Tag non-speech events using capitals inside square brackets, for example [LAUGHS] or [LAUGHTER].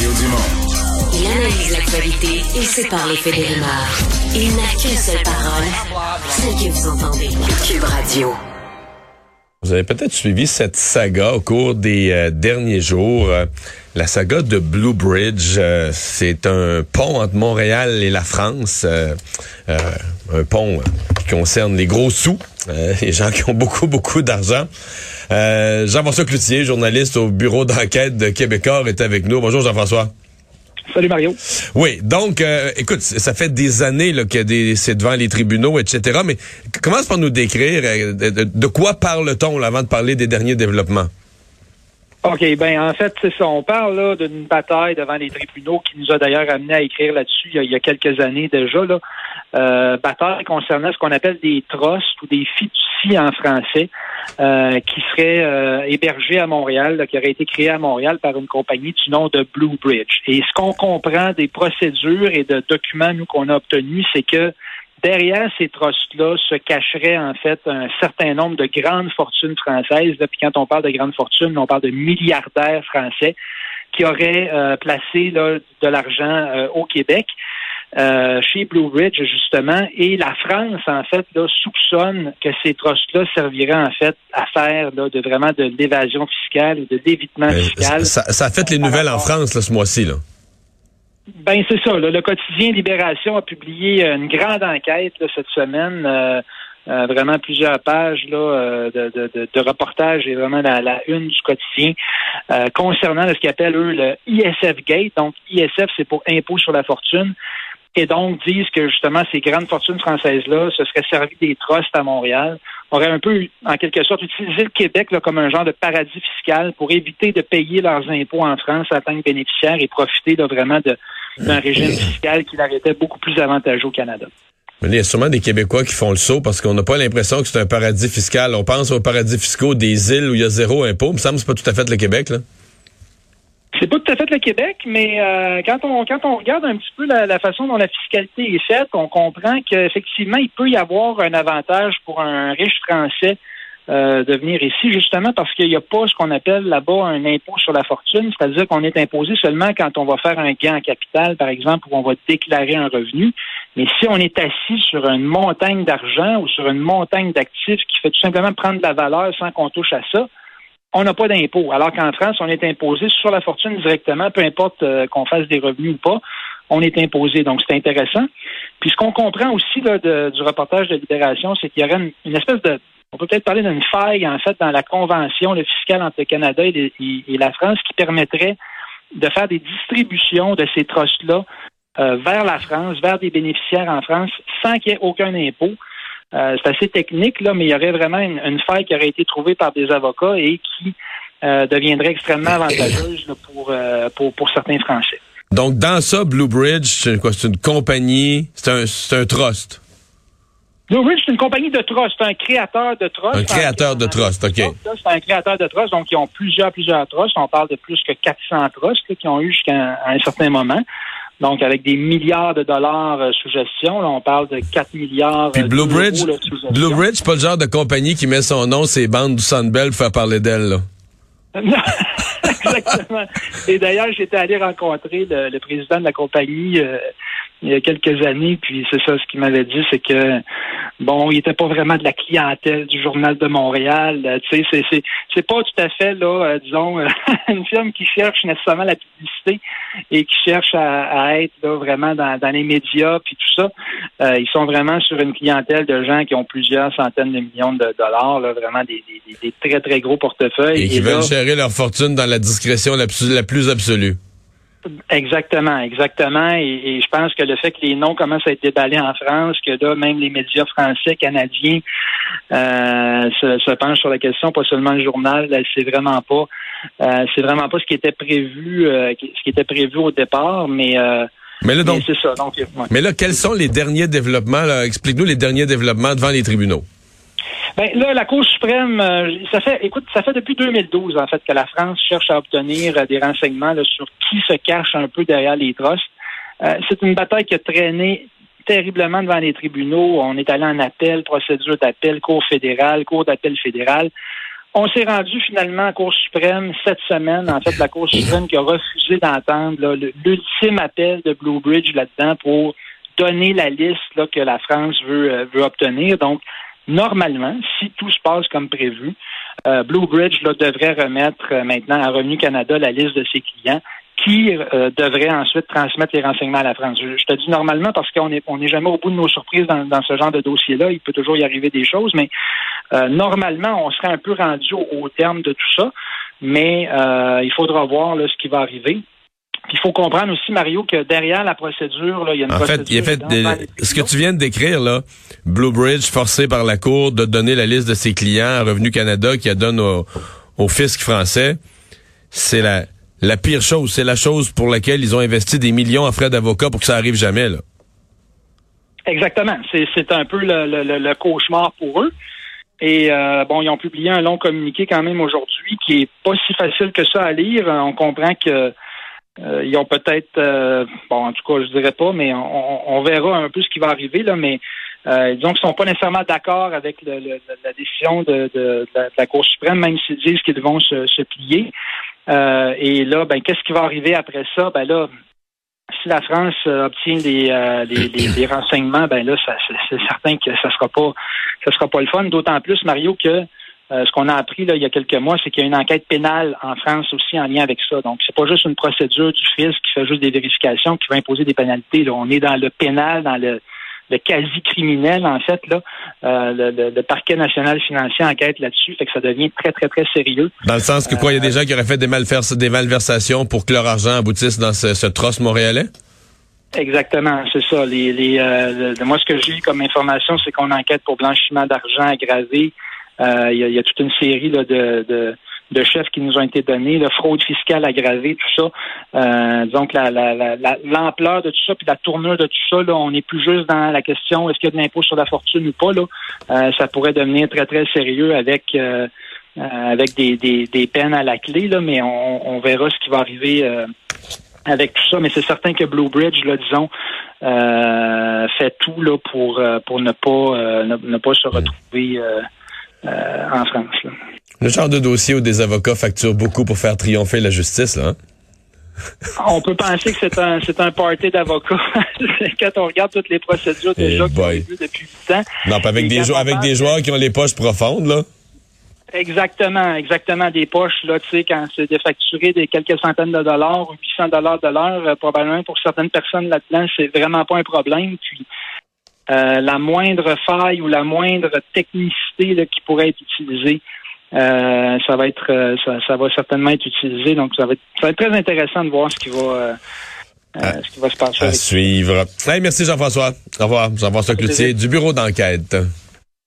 Mario Dumont. Il analyse l'actualité et sépare les faits des rumeurs. Il n'a qu'une seule parole, celle que vous entendez. Cube Radio. Vous avez peut-être suivi cette saga au cours des euh, derniers jours. Euh, la saga de Blue Bridge, euh, c'est un pont entre Montréal et la France. un pont concerne les gros sous, [LAUGHS] les gens qui ont beaucoup, beaucoup d'argent. Jean-François Cloutier, journaliste au bureau d'enquête de Québécois, est avec nous. Bonjour Jean-François. Salut Mario. Oui, donc, euh, écoute, ça fait des années là, que c'est devant les tribunaux, etc. Mais commence par nous décrire euh, de, quoi parle-t-on avant de parler des derniers développements? OK, ben en fait, c'est ça. On parle d'une bataille devant les tribunaux qui nous a d'ailleurs amené à écrire là-dessus il, y a quelques années déjà. Là. Euh, bataille concernant ce qu'on appelle des trusts ou des fiducies en français. Euh, qui serait euh, hébergé à Montréal, qui aurait été créé à Montréal par une compagnie du nom de Blue Bridge. Et ce qu'on comprend des procédures et de documents nous qu'on a obtenus, c'est que derrière ces trusts-là se cacherait en fait un certain nombre de grandes fortunes françaises. Puis quand on parle de grandes fortunes, on parle de milliardaires français qui auraient euh, placé de l'argent au Québec. Euh, chez Blue Ridge, justement, et la France, en fait, là, soupçonne que ces trusts-là serviraient, en fait, à faire là, de vraiment de l'évasion fiscale ou de l'évitement euh, fiscal. Ça, a fait les nouvelles en France là, ce mois-ci, là. Ben c'est ça. le quotidien Libération a publié une grande enquête cette semaine. Euh, vraiment plusieurs pages là, de, de, de, reportages et vraiment la, la une du quotidien concernant ce qu'ils appellent eux le ISF Gate. Donc ISF c'est pour impôt sur la fortune et donc disent que justement ces grandes fortunes françaises-là se seraient servi des trusts à Montréal, auraient un peu, en quelque sorte, utilisé le Québec là, comme un genre de paradis fiscal pour éviter de payer leurs impôts en France en tant que bénéficiaires et profiter là, vraiment d'un régime fiscal qui leur était beaucoup plus avantageux au Canada. Mais il y a sûrement des Québécois qui font le saut parce qu'on n'a pas l'impression que c'est un paradis fiscal. On pense aux paradis fiscaux des îles où il y a zéro impôt. Il me semble que c'est pas tout à fait le Québec, là. C'est pas tout à fait le Québec, mais euh, quand on quand on regarde un petit peu la, façon dont la fiscalité est faite, on comprend qu'effectivement, il peut y avoir un avantage pour un riche Français euh, de venir ici, justement parce qu'il n'y a pas ce qu'on appelle là-bas un impôt sur la fortune, c'est-à-dire qu'on est imposé seulement quand on va faire un gain en capital, par exemple, où on va déclarer un revenu. Mais si on est assis sur une montagne d'argent ou sur une montagne d'actifs qui fait tout simplement prendre de la valeur sans qu'on touche à ça, on n'a pas d'impôt. Alors qu'en France, on est imposé sur la fortune directement, peu importe euh, qu'on fasse des revenus ou pas, on est imposé. Donc, c'est intéressant. Puis, ce qu'on comprend aussi là, du reportage de Libération, c'est qu'il y aurait une, espèce de on peut peut-être parler d'une faille, en fait, dans la convention le fiscale entre le Canada et, la France qui permettrait de faire des distributions de ces trusts-là euh, vers la France, vers des bénéficiaires en France, sans qu'il y ait aucun impôt. Euh, c'est assez technique, là, mais il y aurait vraiment une, faille qui aurait été trouvée par des avocats et qui euh, deviendrait extrêmement avantageuse pour, pour, certains Français. Donc, dans ça, Blue Bridge, c'est une compagnie, c'est un, c'est un trust. Blue Bridge, c'est une compagnie de trust, c'est un créateur de trust. Un créateur de trust, OK. C'est un créateur de trust, donc ils ont plusieurs, plusieurs trusts. On parle de plus que 400 trusts qui ont eu jusqu'à un certain moment. Donc, avec des milliards de dollars euh, sous gestion, là, on parle de 4 milliards Puis Blue Bridge, Blue Bridge, pas le genre de compagnie qui met son nom, ses bandes du Sunbelt pour faire parler d'elle, là. [LAUGHS] [LAUGHS] Exactement. Et d'ailleurs, j'étais allé rencontrer le, président de la compagnie euh, il y a quelques années, puis c'est ça, ce qu'il m'avait dit, c'est que bon, il était pas vraiment de la clientèle du journal de Montréal. Euh, tu sais, c'est, c'est, c'est pas tout à fait là, euh, disons, [LAUGHS] une firme qui cherche nécessairement la publicité et qui cherche à, être là vraiment dans, dans les médias puis tout ça. Euh, ils sont vraiment sur une clientèle de gens qui ont plusieurs centaines de millions de dollars, là, vraiment des, des, des très très gros portefeuilles. Et qui veulent gérer leur fortune dans la discrétion la plus, la plus absolue. Exactement, exactement. Et, je pense que le fait que les noms commencent à être déballés en France, que là, même les médias français, canadiens euh, se, penchent sur la question, pas seulement le journal, c'est vraiment pas euh, c'est vraiment pas ce qui était prévu euh, ce qui était prévu au départ, mais mais là donc, c'est ça. Donc, Mais là, quels sont les derniers développements? Explique-nous les derniers développements devant les tribunaux. Ben là, la Cour suprême, euh, ça fait, écoute, ça fait depuis 2012 en fait que la France cherche à obtenir euh, des renseignements sur qui se cache un peu derrière les trusts. Euh, c'est une bataille qui a traîné terriblement devant les tribunaux. On est allé en appel, procédure d'appel, Cour fédérale, Cour d'appel fédérale. On s'est rendu finalement à Cour suprême cette semaine. En fait, la Cour suprême qui a refusé d'entendre l'ultime appel de Blue Bridge là-dedans pour donner la liste que la France veut, veut obtenir. Donc, normalement, si tout se passe comme prévu, euh, Blue Bridge là, devrait remettre euh, maintenant à Revenu Canada la liste de ses clients qui euh, devrait ensuite transmettre les renseignements à la France. Je, te dis normalement parce qu'on n'est on est jamais au bout de nos surprises dans, dans ce genre de dossier-là. Il peut toujours y arriver des choses, mais normalement, on serait un peu rendu au, terme de tout ça. Mais il faudra voir là, ce qui va arriver il faut comprendre aussi, Mario, que derrière la procédure, là, il y a une en procédure. Fait, il a fait ce que tu viens de décrire, là, Blue Bridge forcé par la Cour de donner la liste de ses clients à Revenu Canada qui a donné au, au fisc français, c'est la, la pire chose. C'est la chose pour laquelle ils ont investi des millions en frais d'avocat pour que ça arrive jamais. Là. Exactement. C'est un peu le, le, le, cauchemar pour eux. Et euh, bon, ils ont publié un long communiqué quand même aujourd'hui qui est pas si facile que ça à lire. On comprend que euh, ils ont peut-être, euh, bon, en tout cas, je dirais pas, mais on, verra un peu ce qui va arriver là. Mais euh, disons qu'ils sont pas nécessairement d'accord avec la décision de, la Cour suprême, même s'ils disent qu'ils vont se, plier. et là, ben, qu'est-ce qui va arriver après ça? Ben là, si la France obtient des, renseignements, ben là, c'est certain que ça sera pas, ça sera pas le fun. D'autant plus, Mario, que euh, ce qu'on a appris là, il y a quelques mois, c'est qu'il y a une enquête pénale en France aussi en lien avec ça. Donc, c'est pas juste une procédure du fisc qui fait juste des vérifications, qui va imposer des pénalités. Là. On est dans le pénal, dans le, quasi-criminel, en fait. Là. Euh, le, parquet national financier enquête là-dessus, fait que ça devient très, très, très sérieux. Dans le sens que quoi, il y a des gens qui auraient fait des, des malversations pour que leur argent aboutisse dans ce, ce trosse montréalais? Exactement, c'est ça. Les, les, euh, moi, ce que j'ai comme information, c'est qu'on enquête pour blanchiment d'argent aggravé, euh, il y, a, toute une série de, de, chefs qui nous ont été donnés, la fraude fiscale aggravée, tout ça. Euh, donc l'ampleur de tout ça, puis la tournure de tout ça, là, on n'est plus juste dans la question est-ce qu'il y a de l'impôt sur la fortune ou pas. Là, euh, ça pourrait devenir très très sérieux avec avec des, des, peines à la clé, là, mais on, verra ce qui va arriver avec tout ça. Mais c'est certain que Blue Bridge, là, disons, fait tout là pour pour ne pas ne, pas se retrouver euh, en France. Le genre de dossier où des avocats facturent beaucoup pour faire triompher la justice, là. Hein? on peut penser que c'est un c'est un party d'avocats [LAUGHS] quand on regarde toutes les procédures déjà qu'on a vues depuis 8 ans. Non, avec des joueurs avec des joueurs qui ont les poches profondes là. Exactement, exactement des poches là, tu sais quand c'est de facturer des quelques centaines de dollars ou 800 dollars de l'heure, euh, probablement pour certaines personnes là-dedans, c'est vraiment pas un problème. Puis euh, la moindre faille ou la moindre technicité qui pourrait être utilisée, euh, ça va être euh, ça, va certainement être utilisé. Donc ça va être, très intéressant de voir ce qui va ce qui va se passer. À suivre. merci Jean-François. Au revoir. Jean-François Cloutier du bureau d'enquête.